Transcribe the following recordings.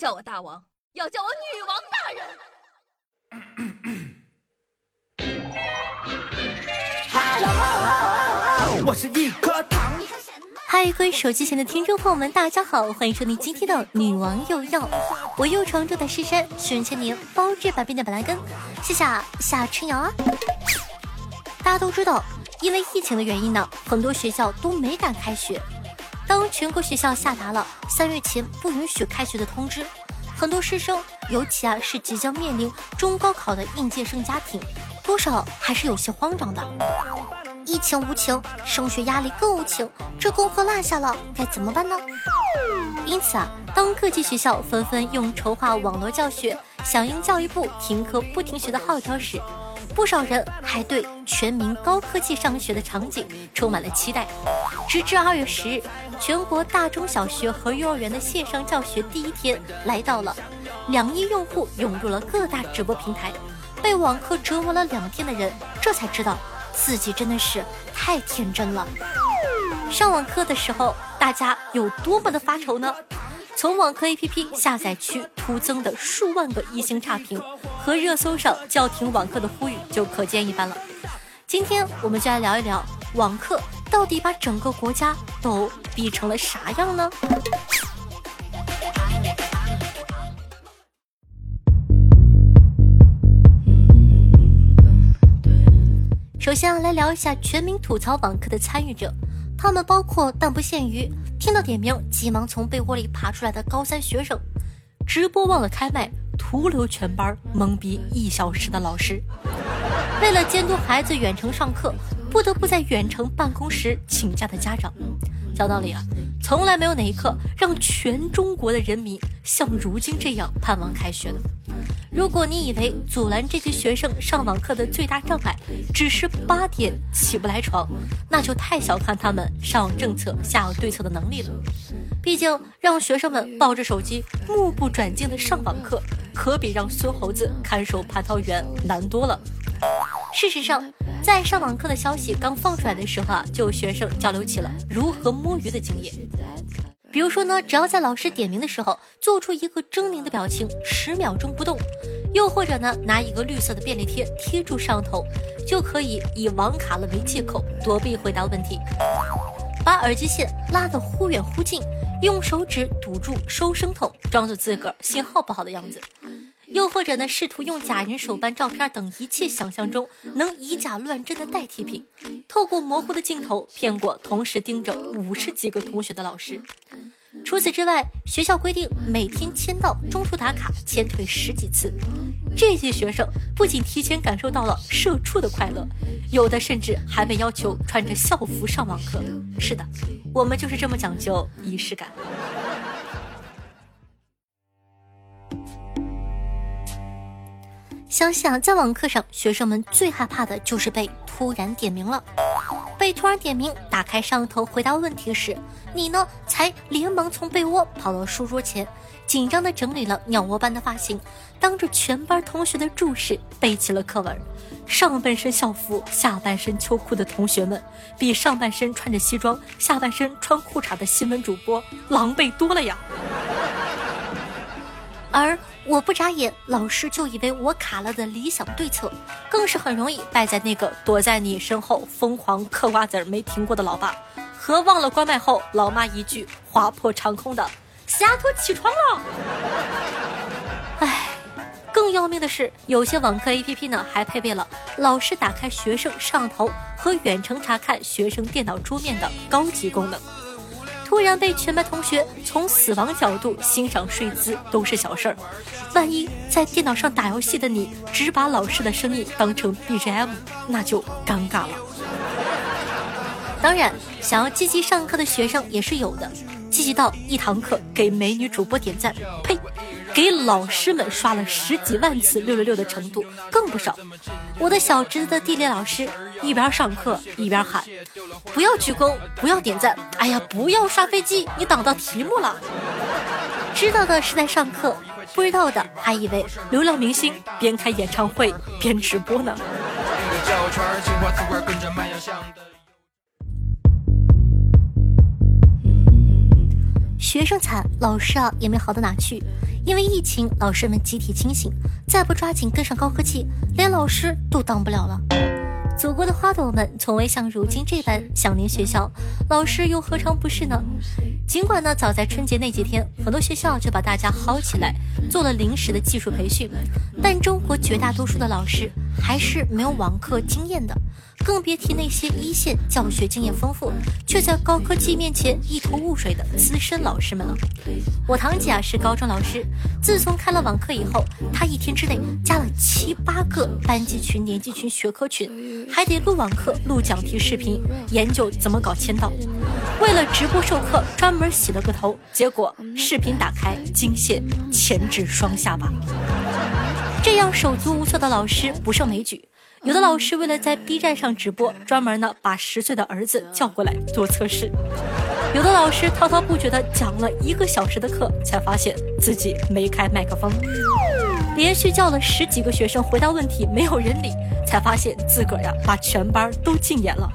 叫我大王，要叫我女王大人。我是一颗糖。嗨，各位手机前的听众朋友们，大家好，欢迎收听今天的女王又要。我又常住在狮山，宣千年包治百病的板蓝根，谢谢夏春瑶啊。大家都知道，因为疫情的原因呢，很多学校都没敢开学。当全国学校下达了三月前不允许开学的通知，很多师生，尤其啊是即将面临中高考的应届生家庭，多少还是有些慌张的。疫情无情，升学压力更无情，这功课落下了该怎么办呢？因此啊，当各级学校纷纷用筹划网络教学响应教育部停课不停学的号召时，不少人还对全民高科技上学的场景充满了期待。直至二月十日。全国大中小学和幼儿园的线上教学第一天来到了，两亿用户涌入了各大直播平台，被网课折磨了两天的人，这才知道自己真的是太天真了。上网课的时候，大家有多么的发愁呢？从网课 APP 下载区突增的数万个一星差评和热搜上叫停网课的呼吁就可见一斑了。今天我们就来聊一聊网课。到底把整个国家都逼成了啥样呢？首先，来聊一下全民吐槽网课的参与者，他们包括但不限于听到点名急忙从被窝里爬出来的高三学生，直播忘了开麦，徒留全班懵逼一小时的老师，为了监督孩子远程上课。不得不在远程办公时请假的家长，讲道理啊，从来没有哪一刻让全中国的人民像如今这样盼望开学的。如果你以为阻拦这些学生上网课的最大障碍只是八点起不来床，那就太小看他们上有政策下有对策的能力了。毕竟让学生们抱着手机目不转睛的上网课，可比让孙猴子看守蟠桃园难多了。事实上，在上网课的消息刚放出来的时候啊，就有学生交流起了如何摸鱼的经验。比如说呢，只要在老师点名的时候做出一个狰狞的表情，十秒钟不动；又或者呢，拿一个绿色的便利贴贴住摄像头，就可以以网卡了为借口躲避回答问题。把耳机线拉得忽远忽近，用手指堵住收声筒，装作自个儿信号不好的样子。又或者呢，试图用假人手办、照片等一切想象中能以假乱真的代替品，透过模糊的镜头骗过同时盯着五十几个同学的老师。除此之外，学校规定每天签到、中途打卡、签退十几次。这些学生不仅提前感受到了社畜的快乐，有的甚至还被要求穿着校服上网课。是的，我们就是这么讲究仪式感。相信啊，在网课上，学生们最害怕的就是被突然点名了。被突然点名，打开摄像头回答问题时，你呢才连忙从被窝跑到书桌前，紧张地整理了鸟窝般的发型，当着全班同学的注视背起了课文。上半身校服，下半身秋裤的同学们，比上半身穿着西装，下半身穿裤衩的新闻主播狼狈多了呀。而我不眨眼，老师就以为我卡了的理想对策，更是很容易败在那个躲在你身后疯狂嗑瓜子儿没停过的老爸，和忘了关麦后老妈一句划破长空的“西丫头起床了”。唉，更要命的是，有些网课 APP 呢还配备了老师打开学生摄像头和远程查看学生电脑桌面的高级功能。突然被全班同学从死亡角度欣赏睡姿都是小事儿，万一在电脑上打游戏的你只把老师的声音当成 BGM，那就尴尬了。当然，想要积极上课的学生也是有的，积极到一堂课给美女主播点赞，呸！给老师们刷了十几万次六六六的程度更不少。我的小侄子地理老师一边上课一边喊：“不要鞠躬，不要点赞，哎呀，不要刷飞机，你挡到题目了。”知道的是在上课，不知道的还以为流量明星边开演唱会边直播呢。学生惨，老师啊也没好到哪去。因为疫情，老师们集体清醒，再不抓紧跟上高科技，连老师都当不了了。祖国的花朵们从未像如今这般想念学校，老师又何尝不是呢？尽管呢，早在春节那几天，很多学校就把大家薅起来做了临时的技术培训，但中国绝大多数的老师还是没有网课经验的。更别提那些一线教学经验丰富，却在高科技面前一头雾水的资深老师们了。我堂姐啊是高中老师，自从开了网课以后，她一天之内加了七八个班级群、年级群、学科群，还得录网课、录讲题视频，研究怎么搞签到。为了直播授课，专门洗了个头，结果视频打开惊现前置双下巴。这样手足无措的老师不胜枚举。有的老师为了在 B 站上直播，专门呢把十岁的儿子叫过来做测试；有的老师滔滔不绝的讲了一个小时的课，才发现自己没开麦克风；连续叫了十几个学生回答问题，没有人理，才发现自个儿呀把全班都禁言了；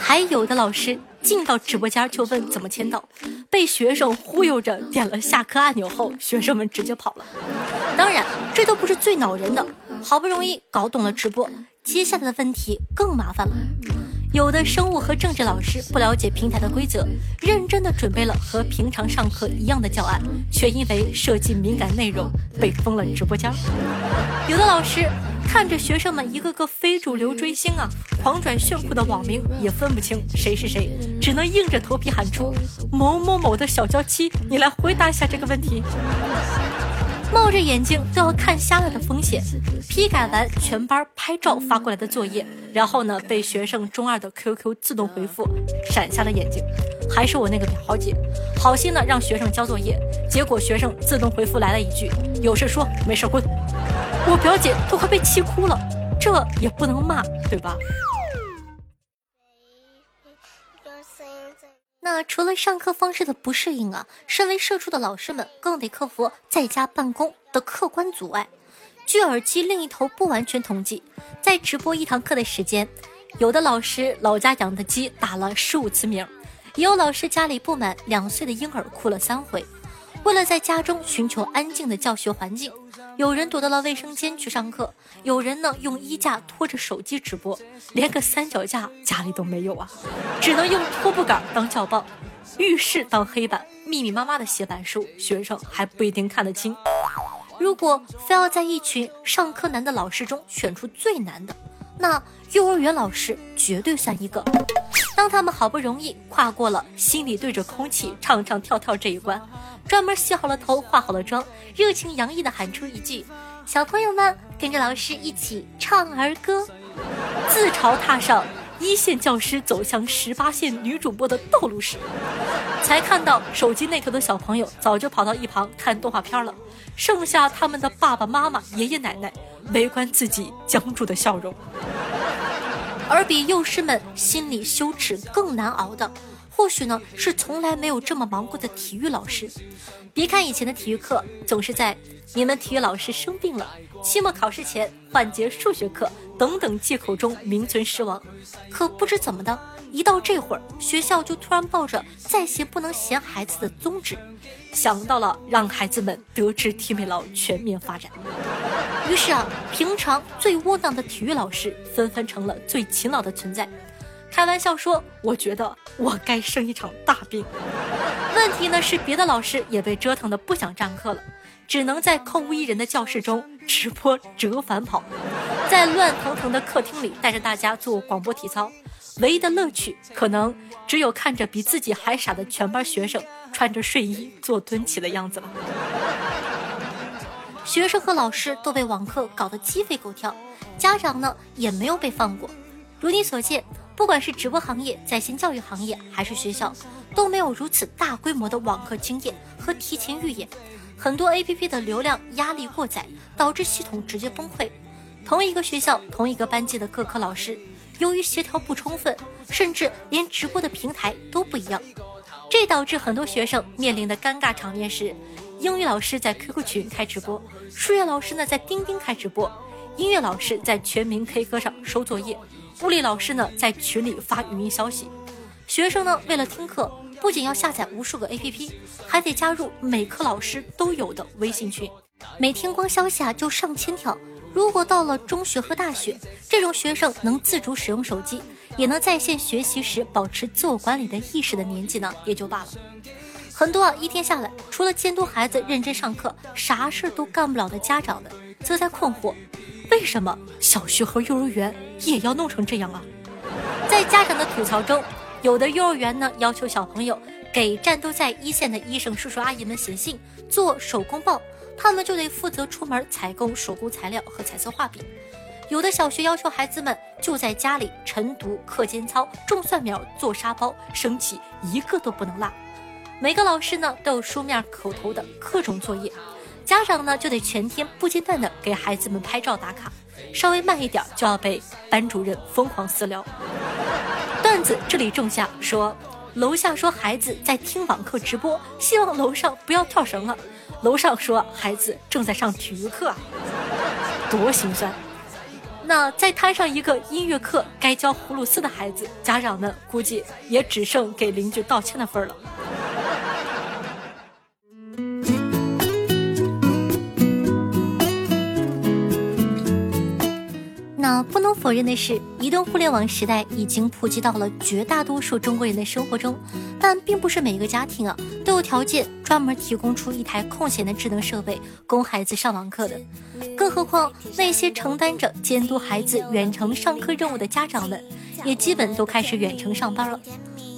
还有的老师进到直播间就问怎么签到，被学生忽悠着点了下课按钮后，学生们直接跑了。当然，这都不是最恼人的。好不容易搞懂了直播，接下来的问题更麻烦了。有的生物和政治老师不了解平台的规则，认真的准备了和平常上课一样的教案，却因为涉及敏感内容被封了直播间。有的老师看着学生们一个个非主流追星啊，狂转炫酷的网名也分不清谁是谁，只能硬着头皮喊出某某某的小娇妻，你来回答一下这个问题。冒着眼睛都要看瞎了的风险，批改完全班拍照发过来的作业，然后呢被学生中二的 QQ 自动回复，闪瞎了眼睛。还是我那个表姐，好心的让学生交作业，结果学生自动回复来了一句：“有事说，没事滚。”我表姐都快被气哭了，这也不能骂，对吧？那除了上课方式的不适应啊，身为社畜的老师们更得克服在家办公的客观阻碍。据耳机另一头不完全统计，在直播一堂课的时间，有的老师老家养的鸡打了十五次鸣，也有老师家里不满两岁的婴儿哭了三回。为了在家中寻求安静的教学环境。有人躲到了卫生间去上课，有人呢用衣架拖着手机直播，连个三脚架家里都没有啊，只能用拖布杆当教棒，浴室当黑板，密密麻麻的写板书，学生还不一定看得清。如果非要在一群上课难的老师中选出最难的，那幼儿园老师绝对算一个。当他们好不容易跨过了心里对着空气唱唱跳跳这一关。专门洗好了头，化好了妆，热情洋溢地喊出一句：“小朋友们，跟着老师一起唱儿歌。”自嘲踏上一线教师走向十八线女主播的道路时，才看到手机那头的小朋友早就跑到一旁看动画片了，剩下他们的爸爸妈妈、爷爷奶奶围观自己僵住的笑容。而比幼师们心里羞耻更难熬的。或许呢，是从来没有这么忙过的体育老师。别看以前的体育课总是在你们体育老师生病了、期末考试前换节数学课等等借口中名存实亡，可不知怎么的，一到这会儿，学校就突然抱着再闲不能闲孩子的宗旨，想到了让孩子们德智体美劳全面发展。于是啊，平常最窝囊的体育老师纷纷成了最勤劳的存在。开玩笑说：“我觉得我该生一场大病。”问题呢是，别的老师也被折腾的不想上课了，只能在空无一人的教室中直播折返跑，在乱腾腾的客厅里带着大家做广播体操。唯一的乐趣，可能只有看着比自己还傻的全班学生穿着睡衣做蹲起的样子了。学生和老师都被网课搞得鸡飞狗跳，家长呢也没有被放过。如你所见。不管是直播行业、在线教育行业，还是学校，都没有如此大规模的网课经验和提前预演。很多 APP 的流量压力过载，导致系统直接崩溃。同一个学校、同一个班级的各科老师，由于协调不充分，甚至连直播的平台都不一样，这导致很多学生面临的尴尬场面是：英语老师在 QQ 群开直播，数学老师呢在钉钉开直播，音乐老师在全民 K 歌上收作业。物理老师呢，在群里发语音消息，学生呢为了听课，不仅要下载无数个 APP，还得加入每科老师都有的微信群，每天光消息啊就上千条。如果到了中学和大学，这种学生能自主使用手机，也能在线学习时保持自我管理的意识的年纪呢，也就罢了。很多啊，一天下来，除了监督孩子认真上课，啥事都干不了的家长们，则在困惑：为什么小学和幼儿园也要弄成这样啊？在家长的吐槽中，有的幼儿园呢要求小朋友给战斗在一线的医生叔叔阿姨们写信做手工报，他们就得负责出门采购手工材料和彩色画笔；有的小学要求孩子们就在家里晨读、课间操、种蒜苗、做沙包，升旗一个都不能落。每个老师呢都有书面、口头的各种作业，家长呢就得全天不间断的给孩子们拍照打卡。稍微慢一点就要被班主任疯狂私聊。段子这里种下说，楼下说孩子在听网课直播，希望楼上不要跳绳了。楼上说孩子正在上体育课，多心酸。那再摊上一个音乐课该教葫芦丝的孩子，家长们估计也只剩给邻居道歉的份儿了。不能否认的是，移动互联网时代已经普及到了绝大多数中国人的生活中，但并不是每一个家庭啊都有条件专门提供出一台空闲的智能设备供孩子上网课的。更何况那些承担着监督孩子远程上课任务的家长们，也基本都开始远程上班了。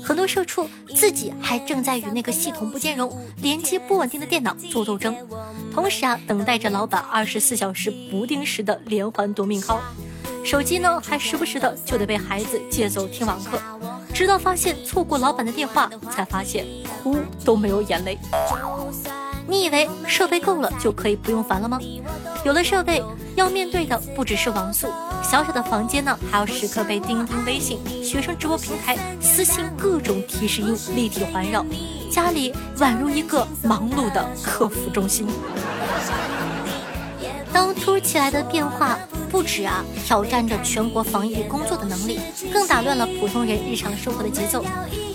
很多社畜自己还正在与那个系统不兼容、连接不稳定的电脑做斗争，同时啊，等待着老板二十四小时不定时的连环夺命 call。手机呢，还时不时的就得被孩子借走听网课，直到发现错过老板的电话，才发现哭都没有眼泪。你以为设备够了就可以不用烦了吗？有了设备，要面对的不只是网速，小小的房间呢，还要时刻被钉钉、微信、学生直播平台、私信各种提示音立体环绕，家里宛如一个忙碌的客服中心。当突如其来的变化。不止啊，挑战着全国防疫工作的能力，更打乱了普通人日常生活的节奏。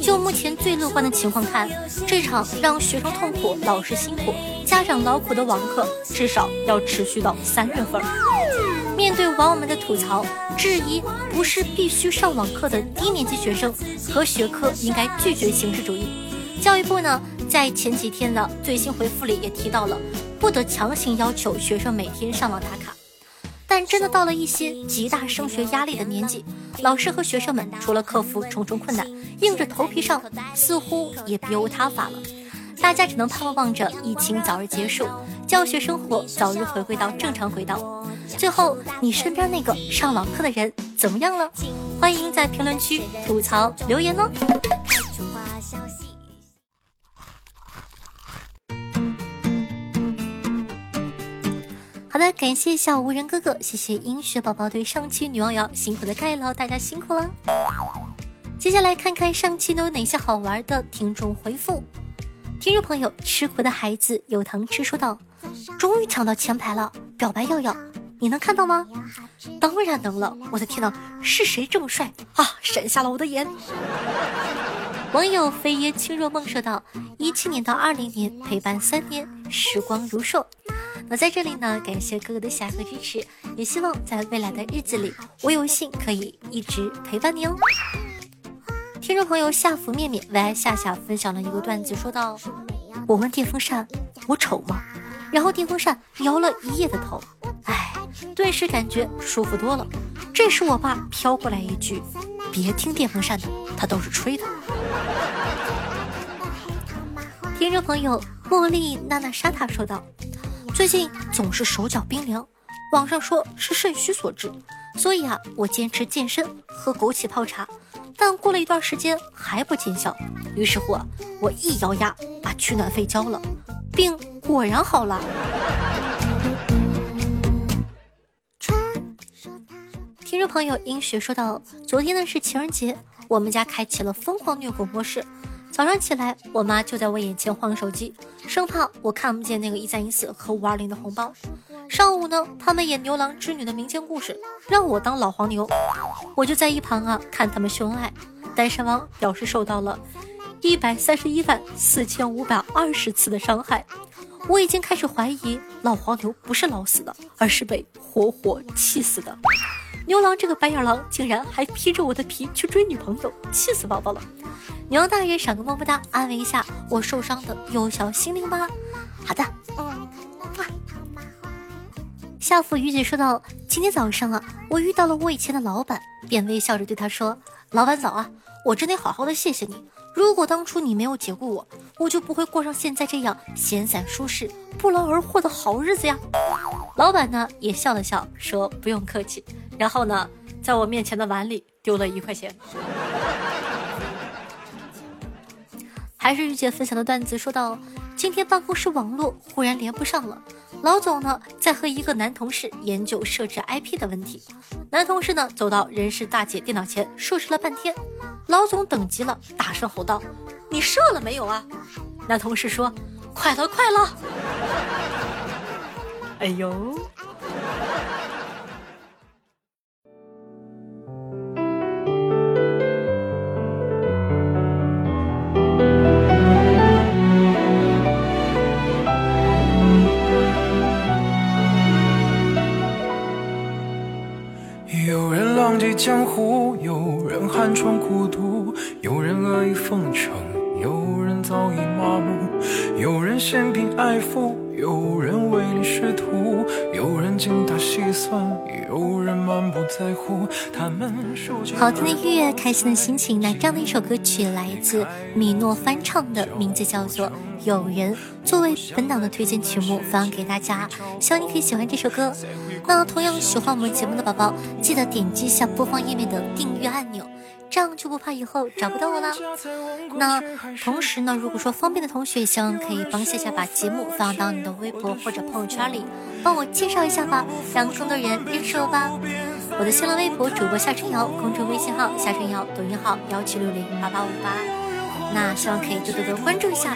就目前最乐观的情况看，这场让学生痛苦、老师辛苦、家长劳苦的网课，至少要持续到三月份。面对网友们的吐槽、质疑，不是必须上网课的低年级学生和学科应该拒绝形式主义。教育部呢，在前几天的最新回复里也提到了，不得强行要求学生每天上网打卡。但真的到了一些极大升学压力的年纪，老师和学生们除了克服重重困难，硬着头皮上，似乎也别无他法了。大家只能盼望着疫情早日结束，教学生活早日回归到正常轨道。最后，你身边那个上网课的人怎么样了？欢迎在评论区吐槽留言哦。的，感谢小无人哥哥，谢谢英雪宝宝对上期女王瑶辛苦的盖楼，大家辛苦了。接下来看看上期都有哪些好玩的听众回复。听众朋友，吃苦的孩子有糖吃说道：“终于抢到前排了，表白要要，你能看到吗？当然能了，我的天呐，是谁这么帅啊？闪瞎了我的眼。网友飞耶轻若梦说道：一七年到二零年陪伴三年，时光如梭。那在这里呢，感谢哥哥的喜爱和支持，也希望在未来的日子里，我有幸可以一直陪伴你哦。听众朋友夏福面面为爱夏夏分享了一个段子，说道：“我问电风扇我丑吗？然后电风扇摇了一夜的头，哎，顿时感觉舒服多了。这时我爸飘过来一句：别听电风扇的，它都是吹的。听众朋友茉莉娜娜莎塔说道。最近总是手脚冰凉，网上说是肾虚所致，所以啊，我坚持健身，喝枸杞泡茶，但过了一段时间还不见效，于是乎啊，我一咬牙把取暖费交了，病果然好了。听众朋友英雪说道：“昨天呢是情人节，我们家开启了疯狂虐狗模式。早上起来，我妈就在我眼前晃手机，生怕我看不见那个一三一四和五二零的红包。上午呢，他们演牛郎织女的民间故事，让我当老黄牛，我就在一旁啊看他们秀恩爱。单身汪表示受到了一百三十一万四千五百二十次的伤害。我已经开始怀疑老黄牛不是老死的，而是被活活气死的。牛郎这个白眼狼竟然还披着我的皮去追女朋友，气死宝宝了！牛大爷赏个么么哒，安慰一下我受伤的幼小心灵吧。好的，嗯。夏府雨姐说道：“今天早上啊，我遇到了我以前的老板，便微笑着对他说：‘老板早啊，我真得好好的谢谢你。如果当初你没有解雇我，我就不会过上现在这样闲散舒适、不劳而获的好日子呀。’老板呢也笑了笑，说不用客气。然后呢，在我面前的碗里丢了一块钱。还是玉姐分享的段子，说道：今天办公室网络忽然连不上了。”老总呢，在和一个男同事研究设置 IP 的问题。男同事呢，走到人事大姐电脑前设置了半天。老总等急了，大声吼道：“你设了没有啊？”男同事说：“快了，快了。”哎呦！人寒窗孤独，有人阿谀奉承，有人早已麻木，有人嫌贫爱富，有人唯利是图，有人精打细算，有人满不在乎。他们好听的音乐，开心的心情。那这样的一首歌曲来自米诺翻唱的，名字叫做《有人》，作为本档的推荐曲目发给大家，希望你可以喜欢这首歌。那同样喜欢我们节目的宝宝，记得点击一下播放页面的订阅按钮，这样就不怕以后找不到我啦。那同时呢，如果说方便的同学，希望可以帮夏夏把节目放到你的微博或者朋友圈里，帮我介绍一下吧，让更多人认识我吧。我的新浪微博主播夏春瑶，公众微信号夏春瑶，抖音号幺七六零八八五八。那希望可以多多的关注一下。